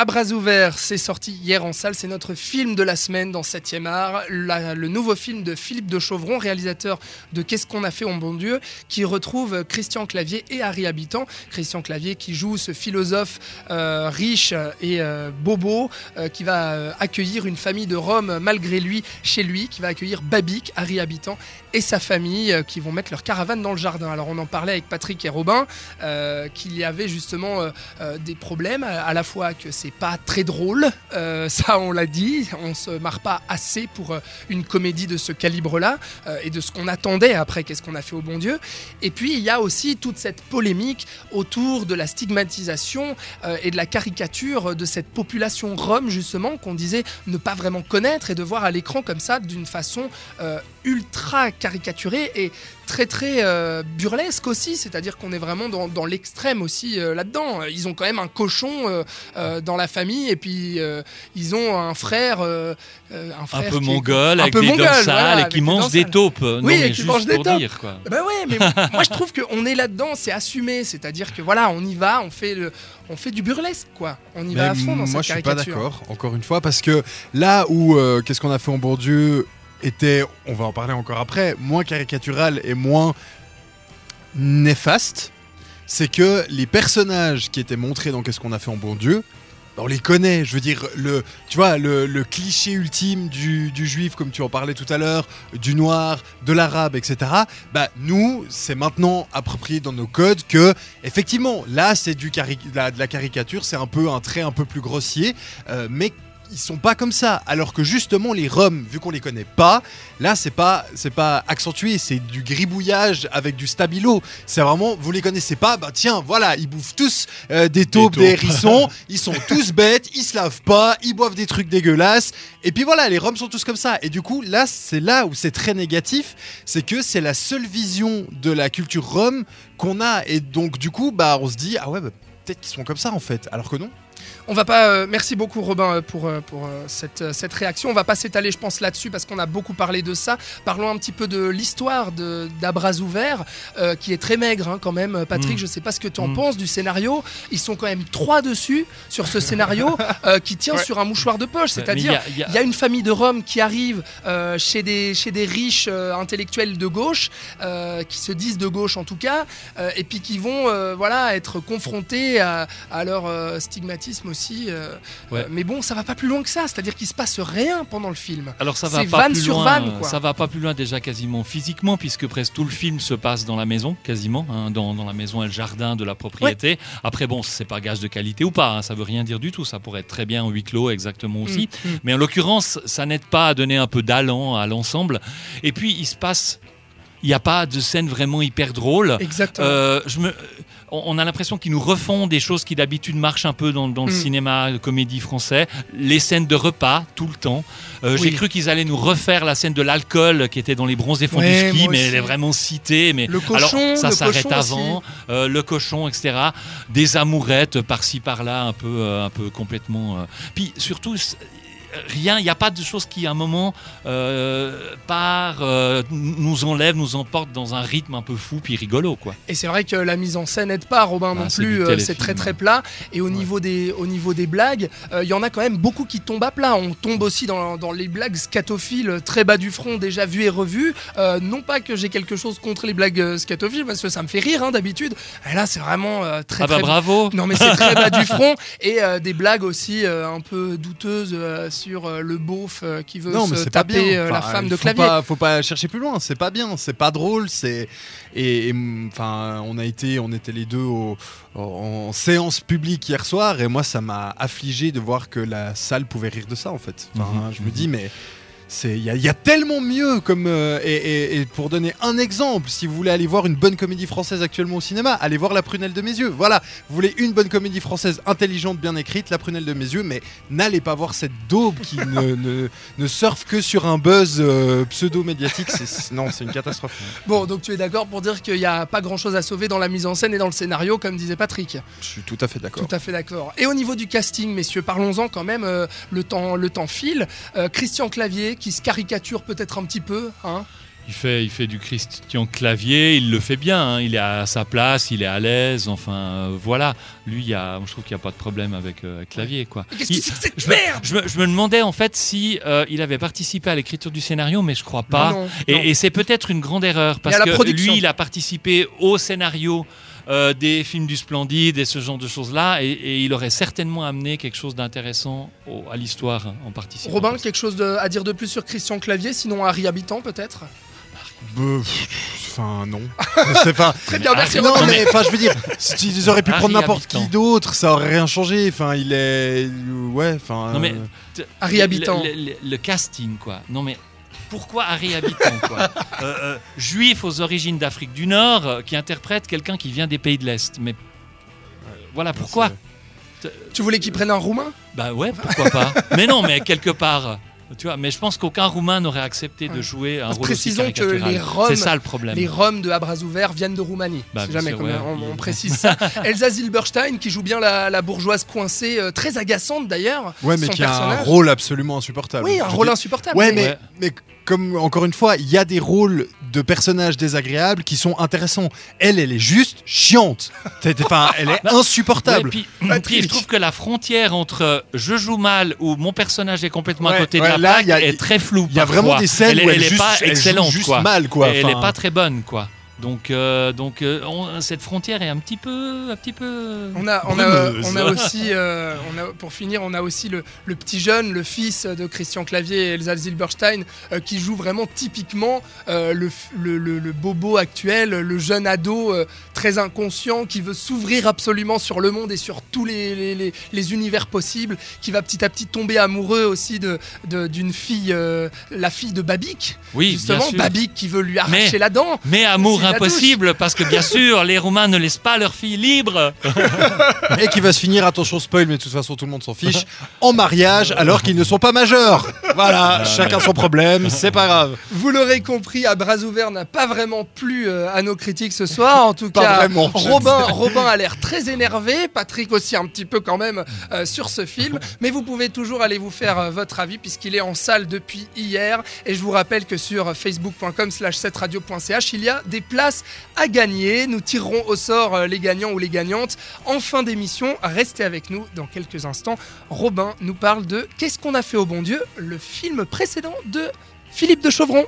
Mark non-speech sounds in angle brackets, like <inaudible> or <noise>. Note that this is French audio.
À bras ouverts, c'est sorti hier en salle. C'est notre film de la semaine dans 7e art. Le nouveau film de Philippe de Chauvron, réalisateur de Qu'est-ce qu'on a fait au bon Dieu, qui retrouve Christian Clavier et Harry Habitant. Christian Clavier qui joue ce philosophe euh, riche et euh, bobo euh, qui va accueillir une famille de Rome malgré lui chez lui, qui va accueillir Babic, Harry Habitant et sa famille qui vont mettre leur caravane dans le jardin. Alors on en parlait avec Patrick et Robin qu'il y avait justement des problèmes, à la fois que c'est pas très drôle, euh, <laughs> ça on l'a dit, on se marre pas assez pour euh, une comédie de ce calibre-là euh, et de ce qu'on attendait après qu'est-ce qu'on a fait au bon Dieu. Et puis il y a aussi toute cette polémique autour de la stigmatisation et de la caricature de cette population rome justement qu'on disait ne pas vraiment connaître et de voir à l'écran comme ça d'une façon ultra caricaturée et très très euh, burlesque aussi, c'est-à-dire qu'on est vraiment dans, dans l'extrême aussi euh, là-dedans. Ils ont quand même un cochon euh, euh, dans la famille et puis euh, ils ont un frère, un peu est- mongol, un avec peu des mongol, dents sales voilà, et qui mange des taupes. Non, Oui, et mais qui juste mange des pour taupes. dire quoi. Bah ouais, mais <laughs> moi je trouve qu'on est là-dedans, c'est assumé, c'est-à-dire que voilà, on y va, on fait le, on fait du burlesque quoi, on y Mais va à fond dans moi, cette je suis pas caricature. d'accord, encore une fois, parce que là où euh, Qu'est-ce qu'on a fait en Bourdieu? Était, on va en parler encore après, moins caricatural et moins néfaste, c'est que les personnages qui étaient montrés dans Qu'est-ce qu'on a fait en bon Dieu, bah, on les connaît. Je veux dire, le, tu vois, le, cliché ultime du, juif, comme tu en parlais tout à l'heure, du noir, de l'arabe, etc. Bah, nous, c'est maintenant approprié dans nos codes que, effectivement, là, c'est du cari- de la, de la caricature, c'est un peu un trait un peu plus grossier, euh, mais ils sont pas comme ça. Alors que justement, les Roms, vu qu'on les connaît pas, là, c'est pas, c'est pas accentué, c'est du gribouillage avec du stabilo. C'est vraiment, vous les connaissez pas, bah tiens, voilà, ils bouffent tous euh, des taupes, des, hérissons, <laughs> ils sont tous bêtes, ils se lavent pas, ils boivent des trucs dégueulasses. Et puis voilà, les Roms sont tous comme ça. Et du coup, là, c'est là où c'est très négatif, c'est que c'est la seule vision de la culture Rom qu'on a. Et donc, du coup, bah, on se dit, ah ouais, bah, peut-être qu'ils sont comme ça en fait. Alors que non. On va pas. euh, merci beaucoup Robin euh, pour, euh, pour euh, cette, cette réaction. On va pas s'étaler, je pense, là-dessus parce qu'on a beaucoup parlé de ça. Parlons un petit peu de l'histoire de- d'À bras ouverts, euh, qui est très maigre hein, quand même. Patrick, Mm. je sais pas ce que tu en Mm. penses du scénario. Ils sont quand même trois dessus sur ce scénario <laughs> qui tient Ouais. sur un mouchoir de poche. C'est-à-dire, il y a- y y une famille de Roms qui arrive chez, des, chez des riches intellectuels de gauche, qui se disent de gauche en tout cas, et puis qui vont voilà, être confrontés à, à leur euh, aussi. euh, Ouais. euh, mais bon, ça va pas plus loin que ça, c'est-à-dire qu'il se passe rien pendant le film. Alors ça va pas vanne plus sur loin. euh, quoi. Ça va pas plus loin déjà quasiment physiquement puisque presque tout le film se passe dans la maison quasiment, hein, dans, dans la maison et le jardin de la propriété. Après bon, c'est pas gage de qualité ou pas, hein, ça veut rien dire du tout. Ça pourrait être très bien en huis clos exactement aussi. Mm, mm. Mais en l'occurrence, ça n'aide pas à donner un peu d'allant à l'ensemble. Et puis il se passe, il n'y a pas de scène vraiment hyper drôle. Exactement. Euh, je me, on a l'impression qu'ils nous refont des choses qui d'habitude marchent un peu dans, dans le Mm. cinéma, comédie français. Les scènes de repas, tout le temps. Euh, Oui. J'ai cru qu'ils allaient nous refaire la scène de l'alcool qui était dans les bronzes des fonds Ouais, du ski, mais elle est vraiment citée. Mais le cochon, alors, ça s'arrête avant, euh, le cochon, etc. Des amourettes par-ci par-là, un peu, un peu complètement. Puis surtout, rien, il n'y a pas de chose qui, à un moment, euh, part, euh, nous enlève, nous emporte dans un rythme un peu fou, puis rigolo, quoi. Et c'est vrai que la mise en scène n'aide pas, Robin Ah, non plus. euh, C'est très très plat. Et au niveau des au niveau des blagues, euh, il y en a quand même beaucoup qui tombent à plat. On tombe aussi dans, dans les blagues scatophiles très bas du front, déjà vues et revues. Euh, non pas que j'ai quelque chose contre les blagues euh, scatophiles, parce que ça me fait rire hein, d'habitude. Et là, c'est vraiment euh, très Ah bah très bravo non mais c'est très bas du <laughs> front et euh, des blagues aussi euh, un peu douteuses euh, sur euh, le beauf euh, qui veut Non, se taper euh, la femme de faut clavier. Pas, faut pas chercher plus loin. C'est pas bien. C'est pas drôle. C'est et, enfin, on a été, on était les deux au- en séance publique hier soir et moi, ça m'a affligé de voir que la salle pouvait rire de ça en fait. Enfin, Mhm, je me dis mais. C'est- Il y, y a tellement mieux comme euh, et, et- et pour donner un exemple, si vous voulez aller voir une bonne comédie française actuellement au cinéma, allez voir La Prunelle de mes yeux. Voilà, vous voulez une bonne comédie française intelligente, bien écrite, La Prunelle de mes yeux, mais n'allez pas voir cette daube qui <laughs> ne, ne, ne surfe que sur un buzz euh, pseudo-médiatique. C'est- Non, c'est une catastrophe. Bon, donc tu es d'accord pour dire qu'il n'y a pas grand-chose à sauver dans la mise en scène et dans le scénario, comme disait Patrick? Je suis tout à fait d'accord. Tout à fait d'accord. Et au niveau du casting, messieurs, parlons-en quand même. euh, le, temps, le temps file. Christian Clavier, qui se caricature peut-être un petit peu. Hein. Il fait, il fait du Christian Clavier, il le fait bien, hein, il est à sa place, il est à l'aise, enfin euh, voilà. Lui, il y a, je trouve qu'il n'y a pas de problème avec, euh, Clavier. Quoi. Qu'est-ce que c'est que cette je, me, merde je me- je me demandais en fait si euh, il avait participé à l'écriture du scénario, mais je crois pas. Non, non, Et, c'est peut-être une grande erreur parce que lui, il a participé au scénario euh, des films du Splendide et ce genre de choses-là, et, et il aurait certainement amené quelque chose d'intéressant au- à l'histoire hein, en participant. Robin, quelque chose de- à dire de plus sur Christian Clavier, sinon Harry Habitant peut-être? Bah, Enfin, non. <laughs> C'est pas. Très bien, merci Non, Robin. mais enfin, je veux dire, ils auraient pu Harry prendre n'importe qui d'autre, ça aurait rien changé. Enfin, il est. Ouais, enfin. Non, mais- euh, Harry Le- Habitant. Le, le- le casting, quoi. Non, mais pourquoi Harry Habitant, quoi <laughs> Euh, euh, Juif aux origines d'Afrique du Nord euh, qui interprète quelqu'un qui vient des pays de l'Est. Mais voilà pourquoi. Tu voulais qu'il prenne un roumain? Bah ouais, pourquoi pas. mais non, mais quelque part. Tu vois, mais je pense qu'aucun Roumain n'aurait accepté de Ouais. jouer un rôle aussi précisons que caricatural. les Roms- C'est ça le problème. Les Roms de ouverts viennent de Roumanie. Bah, jamais sûr, comme ouais, on, <laughs> précise ça. Elsa Zilberstein, qui joue bien la, la bourgeoise coincée, euh, très agaçante d'ailleurs. Ouais, mais son qui a un rôle absolument insupportable. Oui, un Je rôle dis- insupportable. Ouais, mais- mais, Ouais. mais comme encore une fois, il y a des rôles de personnages désagréables qui sont intéressants. Elle, elle est juste chiante. <laughs> Enfin, elle est Ouais, insupportable. puis, Patrick. puis je trouve que la frontière entre je joue mal ou mon personnage est complètement Ouais, à côté ouais, de la là, plaque il y a- est très floue. Il y a vraiment des scènes elle, où elle elle, est juste, pas excellente, juste quoi. mal, quoi. Et elle Enfin, est pas très bonne, quoi. Donc, euh, donc euh, on- cette frontière est un petit peu, un petit peu. On a, on a, on a aussi, euh, on a, pour finir, on a aussi le, le petit jeune, le fils de Christian Clavier et Elsa Zilberstein, qui joue vraiment typiquement le, bobo actuel, le jeune ado très inconscient qui veut s'ouvrir absolument sur le monde et sur tous les, les, les- les univers possibles, qui va petit à petit tomber amoureux aussi de d'une fille, la fille de Babik, Oui, justement, bien sûr. Babik qui veut lui arracher Mais- la dent. Mais amour C'est la impossible, parce que bien sûr, les Roumains ne laissent pas leurs filles libres. Et qui va se finir, attention spoil, mais de toute façon tout le monde s'en fiche, en mariage alors qu'ils ne sont pas majeurs. Voilà, chacun son problème, c'est pas grave. Vous l'aurez compris, à bras ouverts n'a pas vraiment plu euh, à nos critiques ce soir. En tout <laughs> Pas cas, vraiment. Robin, Robin a l'air très énervé, Patrick aussi un petit peu quand même euh, sur ce film. Mais vous pouvez toujours aller vous faire euh, votre avis puisqu'il est en salle depuis hier. Et je vous rappelle que sur facebook.com slash 7radio.ch, il y a des places à gagner. Nous tirerons au sort euh, les gagnants ou les gagnantes en fin d'émission. Restez avec nous dans quelques instants. Robin nous parle de Qu'est-ce qu'on a fait au bon Dieu, le film précédent de Philippe de Chauvron.